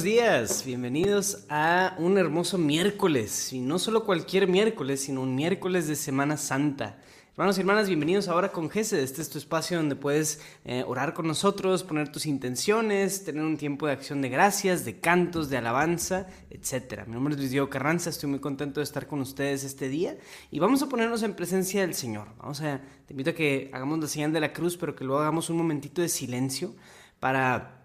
Buenos días, bienvenidos a un hermoso miércoles, y no solo cualquier miércoles, sino un miércoles de Semana Santa. Hermanos y hermanas, bienvenidos ahora con Gesed. Este es tu espacio donde puedes eh, orar con nosotros, poner tus intenciones, tener un tiempo de acción de gracias, de cantos, de alabanza, etc. Mi nombre es Luis Diego Carranza, estoy muy contento de estar con ustedes este día y vamos a ponernos en presencia del Señor. Vamos a, te invito a que hagamos la señal de la cruz, pero que luego hagamos un momentito de silencio para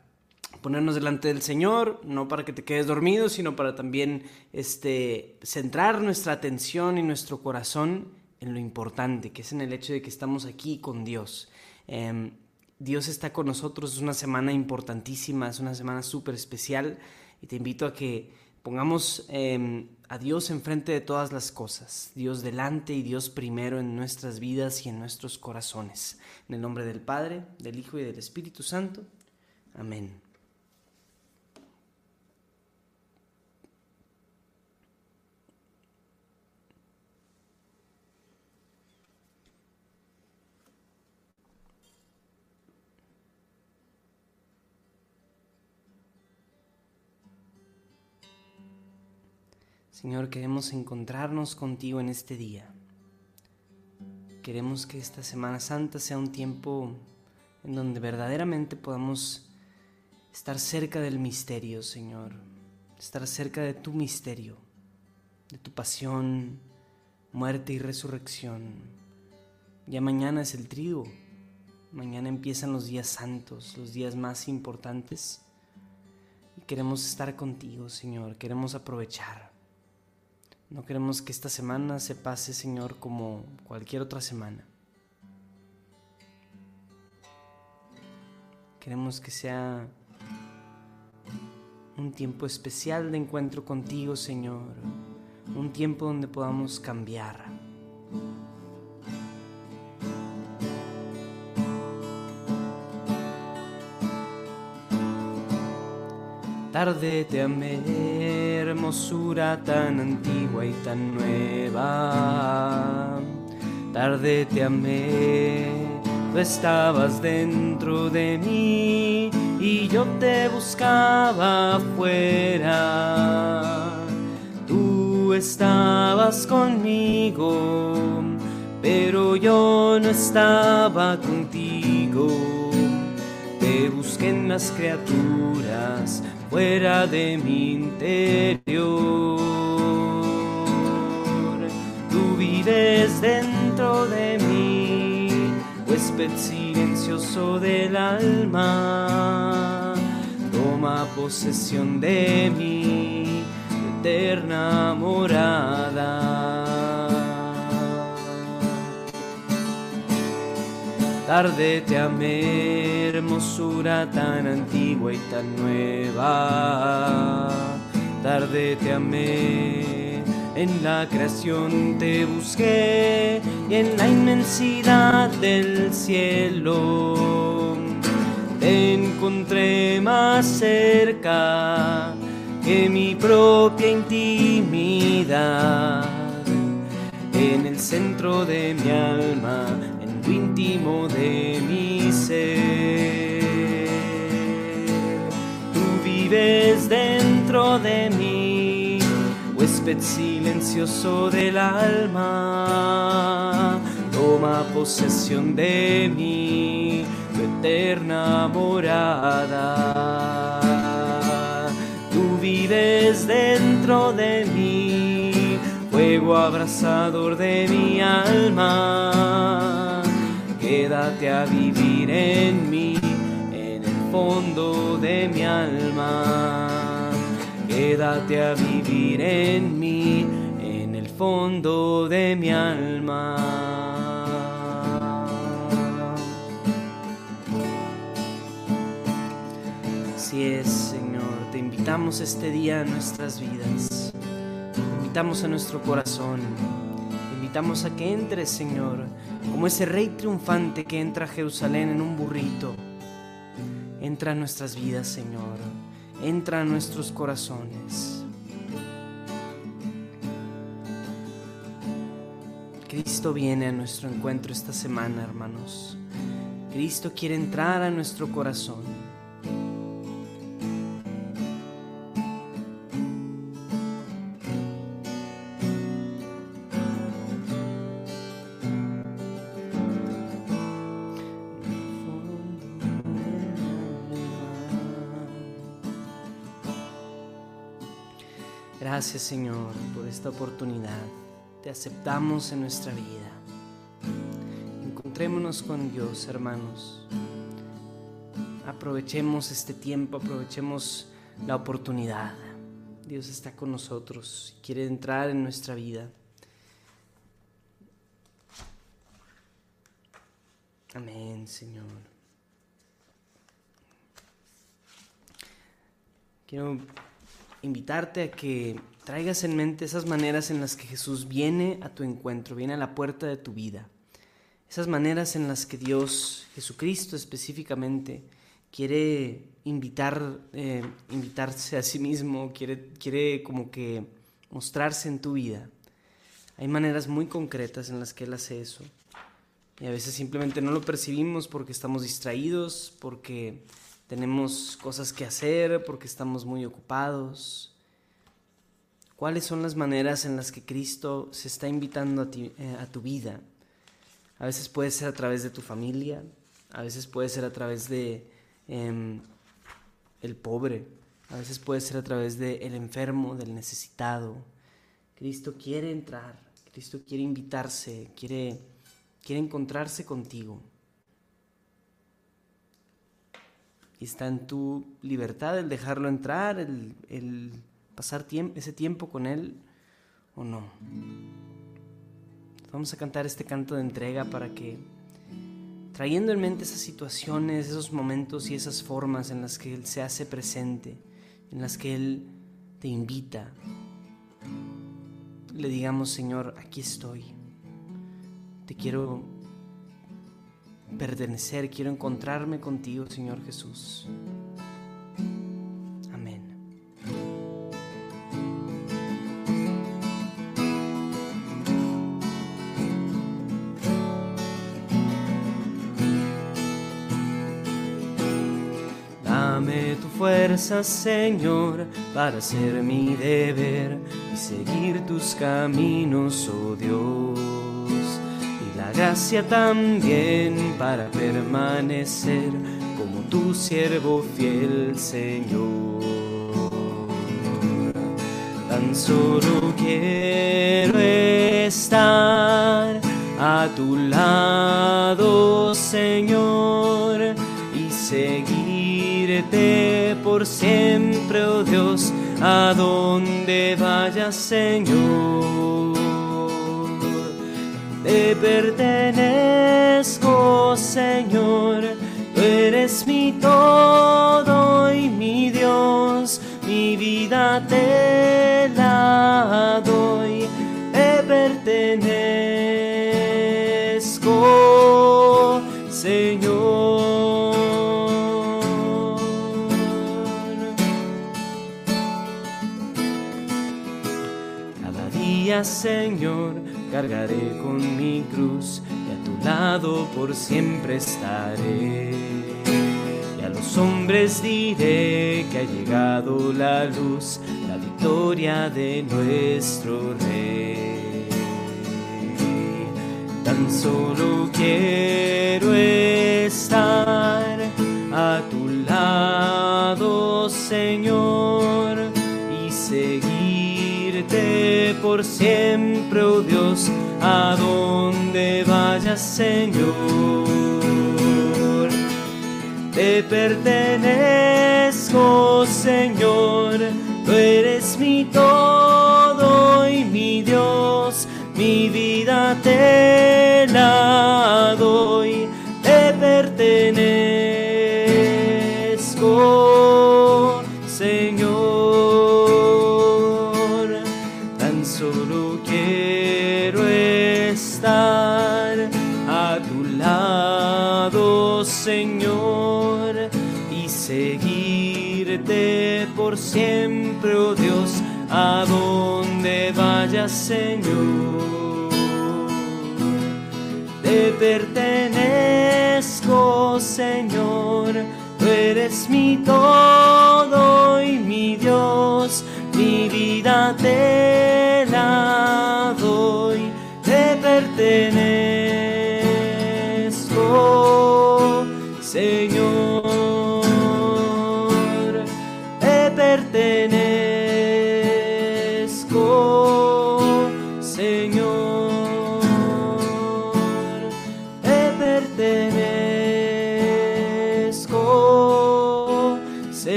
ponernos delante del Señor, no para que te quedes dormido, sino para también este, centrar nuestra atención y nuestro corazón en lo importante, que es en el hecho de que estamos aquí con Dios. Em, Dios está con nosotros, es una semana importantísima, es una semana súper especial y te invito a que pongamos em, a Dios enfrente de todas las cosas, Dios delante y Dios primero en nuestras vidas y en nuestros corazones. En el nombre del Padre, del Hijo y del Espíritu Santo. Amén. Señor, queremos encontrarnos contigo en este día. Queremos que esta Semana Santa sea un tiempo en donde verdaderamente podamos estar cerca del misterio, Señor. Estar cerca de tu misterio, de tu pasión, muerte y resurrección. Ya mañana es el trigo. Mañana empiezan los días santos, los días más importantes. Y queremos estar contigo, Señor. Queremos aprovechar. No queremos que esta semana se pase, Señor, como cualquier otra semana. Queremos que sea un tiempo especial de encuentro contigo, Señor. Un tiempo donde podamos cambiar. Tarde te amé, hermosura tan antigua y tan nueva. Tarde te amé, tú estabas dentro de mí y yo te buscaba afuera. Tú estabas conmigo, pero yo no estaba contigo. Te busqué en las criaturas fuera de mi interior. Tú vives dentro de mí, huésped silencioso del alma. Toma posesión de mí, eterna morada. Tarde te amé, hermosura tan antigua y tan nueva. Tarde te amé, en la creación te busqué y en la inmensidad del cielo te encontré más cerca que mi propia intimidad. En el centro de mi alma íntimo de mi ser. Tú vives dentro de mí, huésped silencioso del alma. Toma posesión de mí, tu eterna morada. Tú vives dentro de mí, fuego abrasador de mi alma quédate a vivir en mí, en el fondo de mi alma. Quédate a vivir en mí, en el fondo de mi alma. Así es, Señor, te invitamos este día a nuestras vidas. Te invitamos a nuestro corazón. Invitamos a que entres, Señor, como ese rey triunfante que entra a Jerusalén en un burrito. Entra a nuestras vidas, Señor. Entra a nuestros corazones. Cristo viene a nuestro encuentro esta semana, hermanos. Cristo quiere entrar a nuestro corazón. Gracias Señor por esta oportunidad. Te aceptamos en nuestra vida. Encontrémonos con Dios, hermanos. Aprovechemos este tiempo, aprovechemos la oportunidad. Dios está con nosotros, quiere entrar en nuestra vida. Amén, Señor. Quiero invitarte a que traigas en mente esas maneras en las que Jesús viene a tu encuentro, viene a la puerta de tu vida. Esas maneras en las que Dios, Jesucristo específicamente, quiere invitar, eh, invitarse a sí mismo, quiere, quiere como que mostrarse en tu vida. Hay maneras muy concretas en las que Él hace eso. Y a veces simplemente no lo percibimos porque estamos distraídos, porque tenemos cosas que hacer, porque estamos muy ocupados. ¿Cuáles son las maneras en las que Cristo se está invitando a, ti, eh, a tu vida? A veces puede ser a través de tu familia, a veces puede ser a través de em, el pobre, a veces puede ser a través del el enfermo, del necesitado. Cristo quiere entrar, Cristo quiere invitarse, quiere quiere encontrarse contigo. Y está en tu libertad el dejarlo entrar, el, pasar ese tiempo con Él o no. Vamos a cantar este canto de entrega para que, trayendo en mente esas situaciones, esos momentos y esas formas en las que Él se hace presente, en las que Él te invita, le digamos, Señor, aquí estoy te quiero pertenecer, quiero encontrarme contigo, Señor Jesús. Tu fuerza, Señor, para hacer mi deber y seguir tus caminos, oh Dios gracia también para permanecer como tu siervo fiel, Señor. Tan solo quiero estar a tu lado, Señor, y por siempre, oh Dios, a donde vayas, Señor. Te pertenezco, Señor. Tú eres mi todo y mi Dios, mi vida te la doy, Señor cargaré con mi cruz y a tu lado por siempre estaré. Y a los hombres diré que ha llegado la luz, la victoria de nuestro rey. Tan solo quiero estar a tu lado, Señor, por siempre, oh Dios, a donde vayas, Señor. Te pertenezco, Señor, tú eres mi todo y mi Dios, mi vida te la doy, te pertenezco, Señor. Te pertenezco, Señor, tú eres mi todo y mi Dios, mi vida te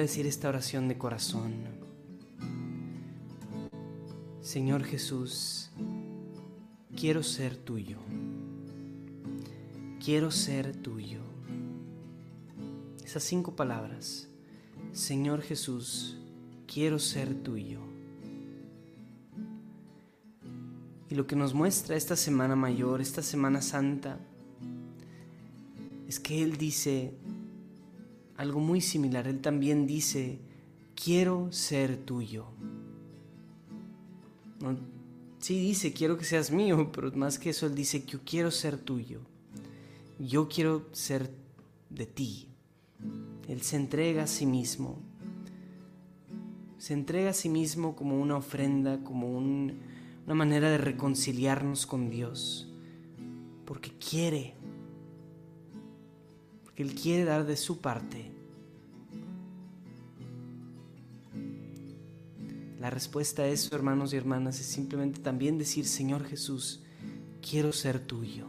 decir esta oración de corazón. Señor Jesús, quiero ser tuyo. Quiero ser tuyo. Esas cinco palabras. Señor Jesús, quiero ser tuyo. Y lo que nos muestra esta semana mayor, esta semana santa, es que Él dice algo muy similar. Él también dice, quiero ser tuyo. sí dice, quiero que seas mío, pero más que eso, Él dice, yo quiero ser tuyo. Yo quiero ser de ti. Él se entrega a sí mismo. Se entrega a sí mismo como una ofrenda, como una manera de reconciliarnos con Dios. Porque quiere él quiere dar de su parte. La respuesta a eso, hermanos y hermanas, es simplemente también decir, Señor Jesús, quiero ser tuyo.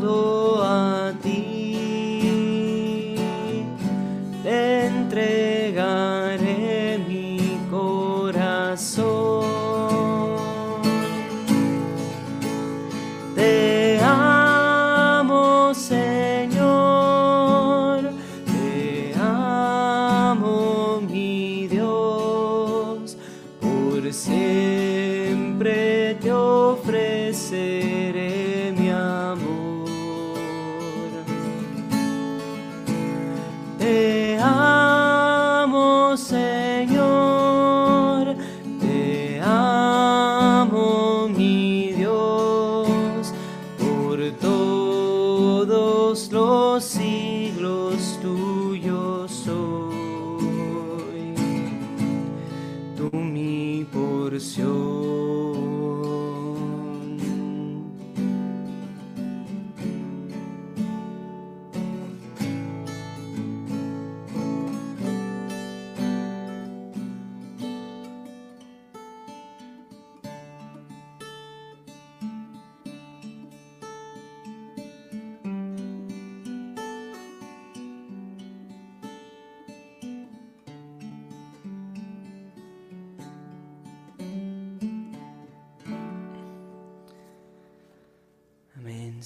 ভালো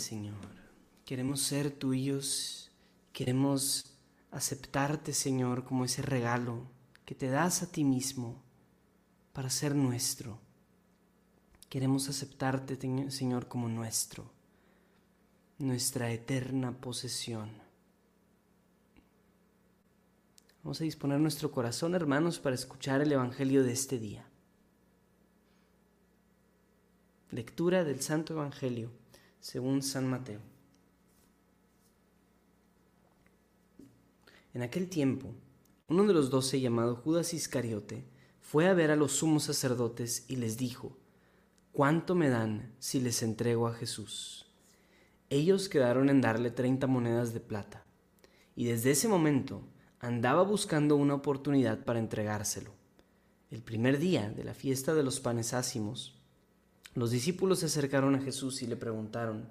Señor. Queremos ser tuyos. Queremos aceptarte, Señor, como ese regalo que te das a ti mismo para ser nuestro. Queremos aceptarte, Señor, como nuestro, nuestra eterna posesión. Vamos a disponer nuestro corazón, hermanos, para escuchar el Evangelio de este día. Lectura del Santo Evangelio según San Mateo. En aquel tiempo, uno de los doce llamado Judas Iscariote fue a ver a los sumos sacerdotes y les dijo, ¿cuánto me dan si les entrego a Jesús? Ellos quedaron en darle treinta monedas de plata, y desde ese momento andaba buscando una oportunidad para entregárselo. El primer día de la fiesta de los panes ácimos, los discípulos se acercaron a Jesús y le preguntaron,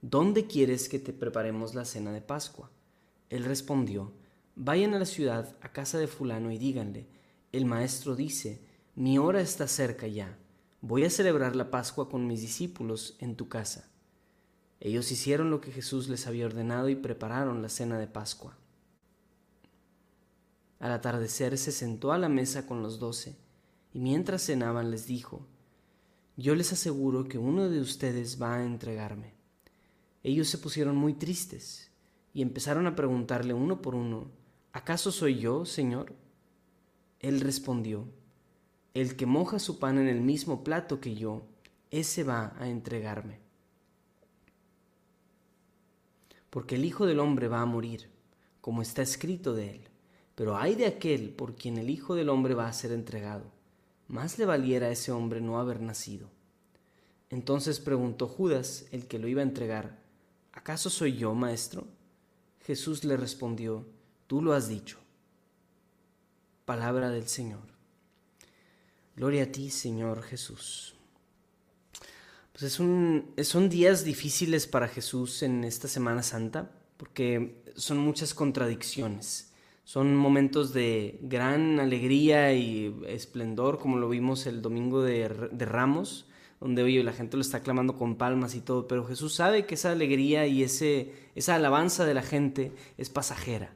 ¿Dónde quieres que te preparemos la cena de Pascua? Él respondió, Vayan a la ciudad, a casa de fulano, y díganle, el maestro dice, mi hora está cerca ya, voy a celebrar la Pascua con mis discípulos en tu casa. Ellos hicieron lo que Jesús les había ordenado y prepararon la cena de Pascua. Al atardecer se sentó a la mesa con los doce, y mientras cenaban les dijo, yo les aseguro que uno de ustedes va a entregarme. Ellos se pusieron muy tristes y empezaron a preguntarle uno por uno, ¿acaso soy yo, Señor? Él respondió, el que moja su pan en el mismo plato que yo, ese va a entregarme. Porque el Hijo del Hombre va a morir, como está escrito de él, pero hay de aquel por quien el Hijo del Hombre va a ser entregado más le valiera a ese hombre no haber nacido. Entonces preguntó Judas, el que lo iba a entregar, ¿acaso soy yo, maestro? Jesús le respondió, tú lo has dicho. Palabra del Señor. Gloria a ti, Señor Jesús. Pues es un, son días difíciles para Jesús en esta Semana Santa, porque son muchas contradicciones. Son momentos de gran alegría y esplendor, como lo vimos el domingo de, Ramos, donde hoy la gente lo está clamando con palmas y todo, pero Jesús sabe que esa alegría y ese, esa alabanza de la gente es pasajera,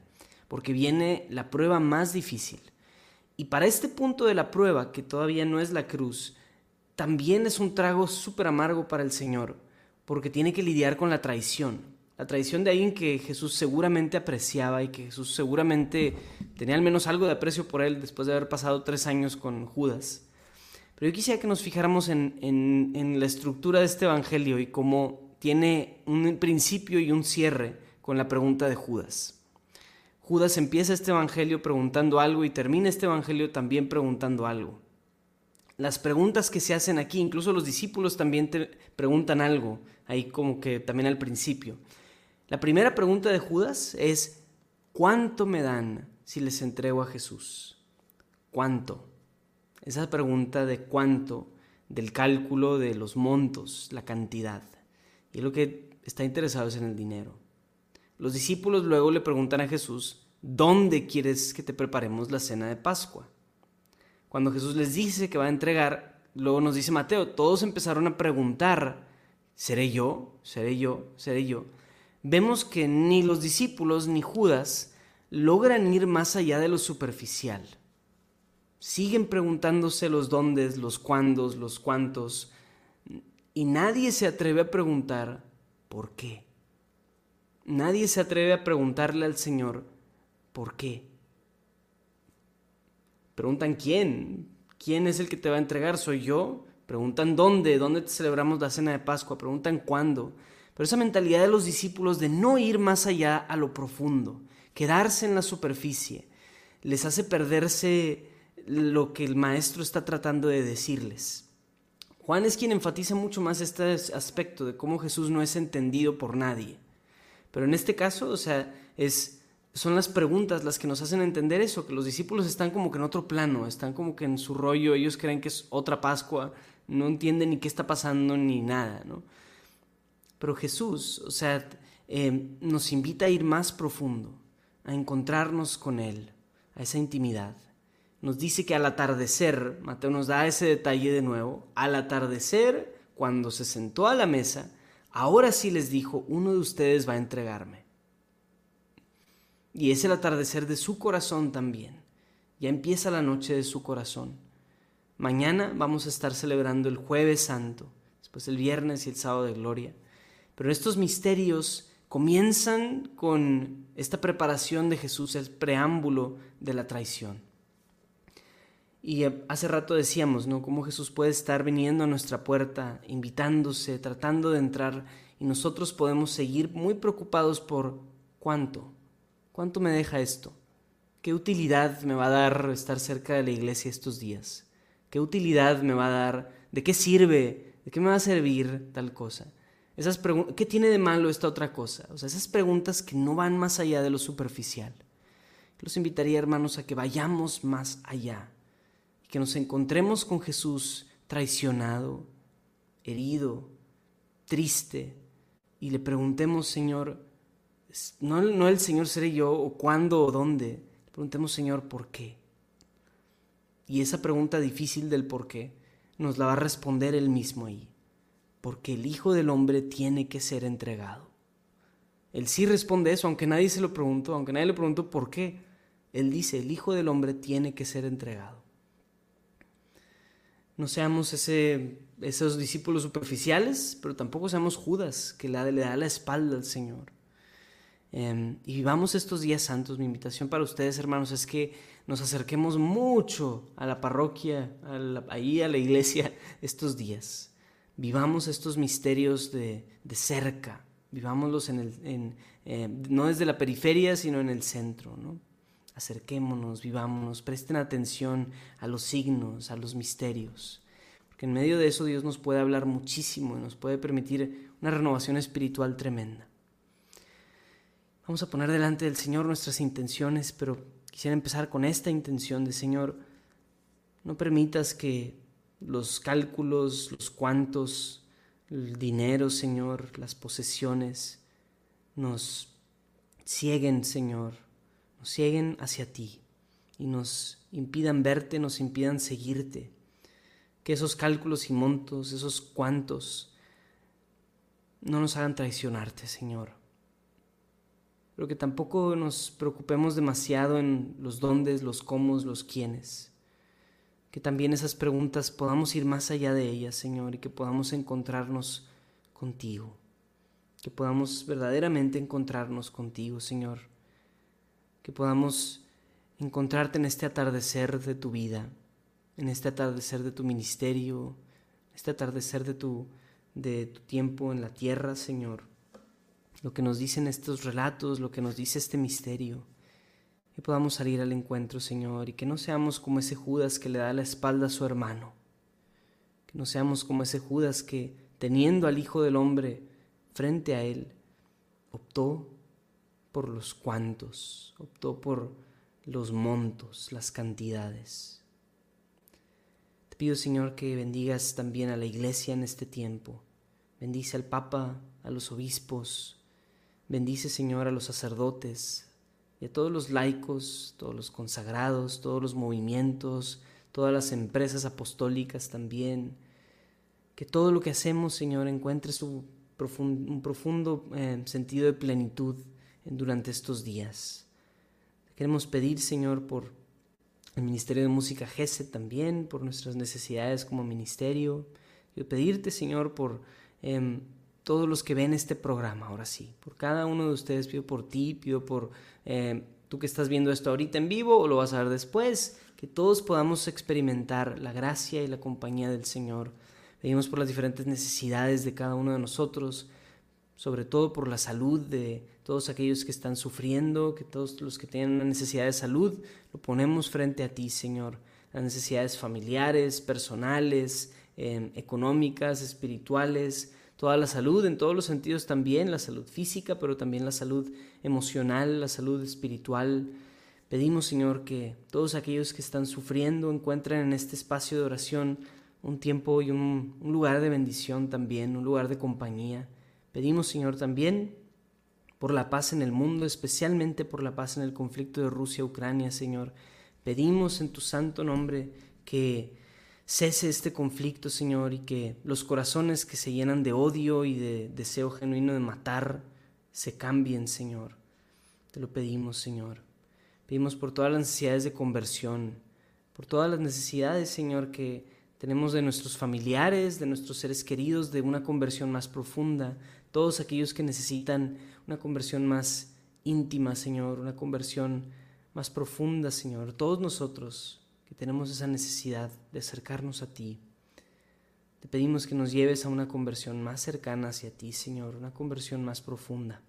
porque viene la prueba más difícil. Y para este punto de la prueba, que todavía no es la cruz, también es un trago súper amargo para el Señor, porque tiene que lidiar con la traición la tradición de alguien que Jesús seguramente apreciaba y que Jesús seguramente tenía al menos algo de aprecio por él después de haber pasado tres años con Judas. Pero yo quisiera que nos fijáramos en, en la estructura de este Evangelio y cómo tiene un principio y un cierre con la pregunta de Judas. Judas empieza este Evangelio preguntando algo y termina este Evangelio también preguntando algo. Las preguntas que se hacen aquí, incluso los discípulos también te preguntan algo, ahí como que también al principio. La primera pregunta de Judas es, ¿cuánto me dan si les entrego a Jesús? ¿Cuánto? Esa pregunta de cuánto, del cálculo de los montos, la cantidad. Y lo que está interesado es en el dinero. Los discípulos luego le preguntan a Jesús, ¿dónde quieres que te preparemos la cena de Pascua? Cuando Jesús les dice que va a entregar, luego nos dice Mateo, todos empezaron a preguntar, ¿seré yo? ¿Seré yo? ¿Seré yo? Vemos que ni los discípulos ni Judas logran ir más allá de lo superficial. Siguen preguntándose los dóndes, los cuándos, los cuántos, y nadie se atreve a preguntar por qué. Nadie se atreve a preguntarle al Señor por qué. Preguntan quién, quién es el que te va a entregar, soy yo. Preguntan dónde, dónde te celebramos la cena de Pascua, preguntan cuándo. Pero esa mentalidad de los discípulos de no ir más allá a lo profundo, quedarse en la superficie, les hace perderse lo que el maestro está tratando de decirles. Juan es quien enfatiza mucho más este aspecto de cómo Jesús no es entendido por nadie. Pero en este caso, o sea, es, son las preguntas las que nos hacen entender eso, que los discípulos están como que en otro plano, están como que en su rollo, ellos creen que es otra Pascua, no entienden ni qué está pasando ni nada, ¿no? Pero Jesús, o sea, eh, nos invita a ir más profundo, a encontrarnos con Él, a esa intimidad. Nos dice que al atardecer, Mateo nos da ese detalle de nuevo, al atardecer, cuando se sentó a la mesa, Ahora sí les dijo, uno de ustedes va a entregarme. Y es el atardecer de su corazón también. Ya empieza la noche de su corazón. Mañana vamos a estar celebrando el jueves santo, después el viernes y el sábado de gloria. Pero estos misterios comienzan con esta preparación de Jesús, el preámbulo de la traición. Y hace rato decíamos, ¿no? Cómo Jesús puede estar viniendo a nuestra puerta, invitándose, tratando de entrar, y nosotros podemos seguir muy preocupados por cuánto, cuánto me deja esto, qué utilidad me va a dar estar cerca de la iglesia estos días, qué utilidad me va a dar, de qué sirve, de qué me va a servir tal cosa. Esas ¿Qué tiene de malo esta otra cosa? O sea, esas preguntas que no van más allá de lo superficial. Los invitaría, hermanos, a que vayamos más allá que nos encontremos con Jesús traicionado, herido, triste, y le preguntemos, Señor, no, no el Señor seré yo, o cuándo o dónde, le preguntemos, Señor, ¿por qué? Y esa pregunta difícil del por qué nos la va a responder Él mismo ahí, porque el Hijo del Hombre tiene que ser entregado. Él sí responde eso, aunque nadie se lo preguntó, aunque nadie le preguntó por qué. Él dice, el Hijo del Hombre tiene que ser entregado. No seamos esos discípulos superficiales, pero tampoco seamos Judas, que le da la espalda al Señor. Em, y vivamos estos días santos. Mi invitación para ustedes, hermanos, es que nos acerquemos mucho a la parroquia, ahí a la iglesia, estos días. Vivamos estos misterios de, cerca. Vivámoslos en el, eh, no desde la periferia, sino en el centro. ¿no? acerquémonos, vivámonos, presten atención a los signos, a los misterios. Porque en medio de eso Dios nos puede hablar muchísimo y nos puede permitir una renovación espiritual tremenda. Vamos a poner delante del Señor nuestras intenciones, pero quisiera empezar con esta intención de Señor, no permitas que los cálculos, los cuantos, el dinero, Señor, las posesiones, nos cieguen, Señor, nos cieguen hacia ti y nos impidan verte, nos impidan seguirte. Que esos cálculos y montos, esos cuantos, no nos hagan traicionarte, Señor. Pero que tampoco nos preocupemos demasiado en los dónde, los cómo, los quiénes. Que también esas preguntas podamos ir más allá de ellas, Señor, y que podamos encontrarnos contigo. Que podamos verdaderamente encontrarnos contigo, Señor que podamos encontrarte en este atardecer de tu vida, en este atardecer de tu ministerio, este atardecer de tu, de tu tiempo en la tierra, Señor. Lo que nos dicen estos relatos, lo que nos dice este misterio. Que podamos salir al encuentro, Señor, y que no seamos como ese Judas que le da la espalda a su hermano. Que no seamos como ese Judas que, teniendo al Hijo del Hombre frente a él, optó por los cuantos, optó por los montos, las cantidades. Te pido, Señor, que bendigas también a la iglesia en este tiempo. Bendice al Papa, a los obispos. Bendice, Señor, a los sacerdotes y a todos los laicos, todos los consagrados, todos los movimientos, todas las empresas apostólicas también. Que todo lo que hacemos, Señor, encuentre su un profundo eh, sentido de plenitud durante estos días. Queremos pedir, Señor, por el Ministerio de Música GESE también, por nuestras necesidades como ministerio. Quiero pedirte, Señor, por em, todos los que ven este programa, ahora sí. Por cada uno de ustedes, pido por ti, pido por em, tú que estás viendo esto ahorita en vivo o lo vas a ver después, que todos podamos experimentar la gracia y la compañía del Señor. Pedimos por las diferentes necesidades de cada uno de nosotros, sobre todo por la salud de todos aquellos que están sufriendo, que todos los que tienen una necesidad de salud, lo ponemos frente a ti, Señor. Las necesidades familiares, personales, em, económicas, espirituales, toda la salud en todos los sentidos también, la salud física, pero también la salud emocional, la salud espiritual. Pedimos, Señor, que todos aquellos que están sufriendo encuentren en este espacio de oración un tiempo y un lugar de bendición también, un lugar de compañía. Pedimos, Señor, también por la paz en el mundo, especialmente por la paz en el conflicto de Rusia-Ucrania, Señor. Pedimos en tu santo nombre que cese este conflicto, Señor, y que los corazones que se llenan de odio y de deseo genuino de matar se cambien, Señor. Te lo pedimos, Señor. Pedimos por todas las necesidades de conversión, por todas las necesidades, Señor, que tenemos de nuestros familiares, de nuestros seres queridos, de una conversión más profunda, todos aquellos que necesitan una conversión más íntima, Señor, una conversión más profunda, Señor, todos nosotros tenemos esa necesidad de acercarnos a ti. Te pedimos que nos lleves a una conversión más cercana hacia ti, Señor, una conversión más profunda.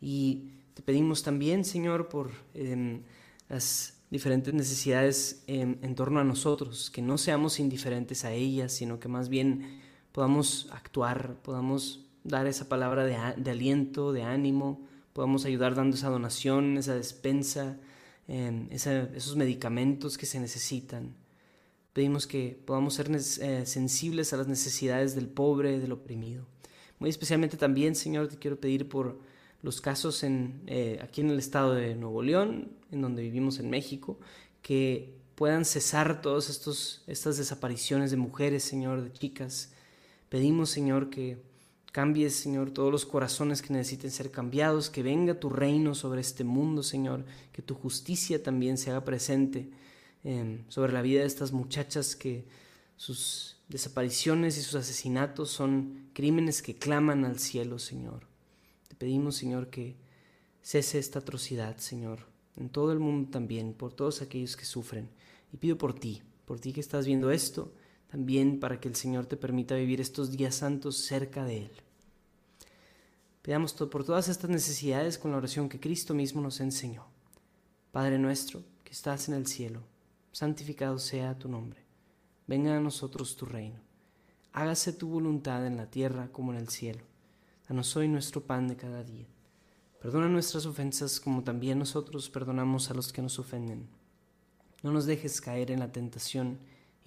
Y te pedimos también, Señor, por em, las diferentes necesidades en, en torno a nosotros, que no seamos indiferentes a ellas, sino que más bien podamos actuar, podamos dar esa palabra de, de aliento, de ánimo, podamos ayudar dando esa donación, esa despensa, esos medicamentos que se necesitan. Pedimos que podamos ser eh, sensibles a las necesidades del pobre, del oprimido. Muy especialmente también, Señor, te quiero pedir por los casos eh, aquí en el estado de Nuevo León, en donde vivimos en México, que puedan cesar todas estas desapariciones de mujeres, Señor, de chicas. Pedimos, Señor, que Cambies, Señor, todos los corazones que necesiten ser cambiados, que venga tu reino sobre este mundo, Señor, que tu justicia también se haga presente em, sobre la vida de estas muchachas que sus desapariciones y sus asesinatos son crímenes que claman al cielo, Señor. Te pedimos, Señor, que cese esta atrocidad, Señor, en todo el mundo también, por todos aquellos que sufren. Y pido por ti, por ti que estás viendo esto, también para que el Señor te permita vivir estos días santos cerca de Él. Pedamos por todas estas necesidades con la oración que Cristo mismo nos enseñó. Padre nuestro, que estás en el cielo, santificado sea tu nombre. Venga a nosotros tu reino. Hágase tu voluntad en la tierra como en el cielo. Danos hoy nuestro pan de cada día. Perdona nuestras ofensas como también nosotros perdonamos a los que nos ofenden. No nos dejes caer en la tentación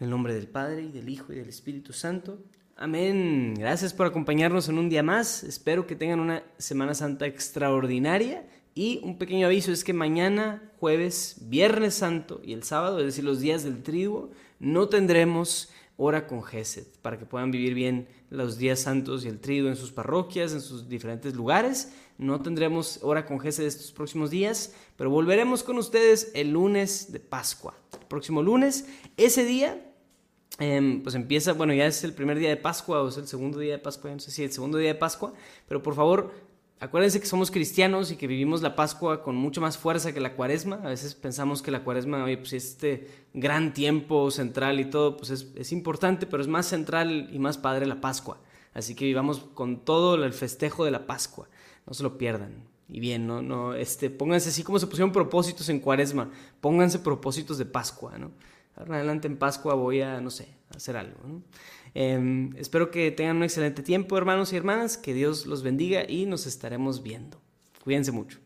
En el nombre del Padre y del Hijo y del Espíritu Santo. Amén. Gracias por acompañarnos en un día más. Espero que tengan una Semana Santa extraordinaria. Y un pequeño aviso es que mañana, jueves, viernes santo y el sábado, es decir, los días del triduo, no tendremos hora con Gesed para que puedan vivir bien los días santos y el triduo en sus parroquias, en sus diferentes lugares. No tendremos hora con Gesed estos próximos días, pero volveremos con ustedes el lunes de Pascua. El próximo lunes, ese día Em, pues empieza, bueno, ya es el primer día de Pascua o es el segundo día de Pascua, no sé si el segundo día de Pascua, pero por favor, acuérdense que somos cristianos y que vivimos la Pascua con mucho más fuerza que la cuaresma. A veces pensamos que la cuaresma, oye, pues este gran tiempo central y todo, pues es, es importante, pero es más central y más padre la Pascua. Así que vivamos con todo el festejo de la Pascua, no se lo pierdan. Y bien, no, no, este, pónganse así como se pusieron propósitos en cuaresma, pónganse propósitos de Pascua, ¿no? adelante en Pascua voy a, no sé, hacer algo. Em, espero que tengan un excelente tiempo, hermanos y hermanas, que Dios los bendiga y nos estaremos viendo. Cuídense mucho.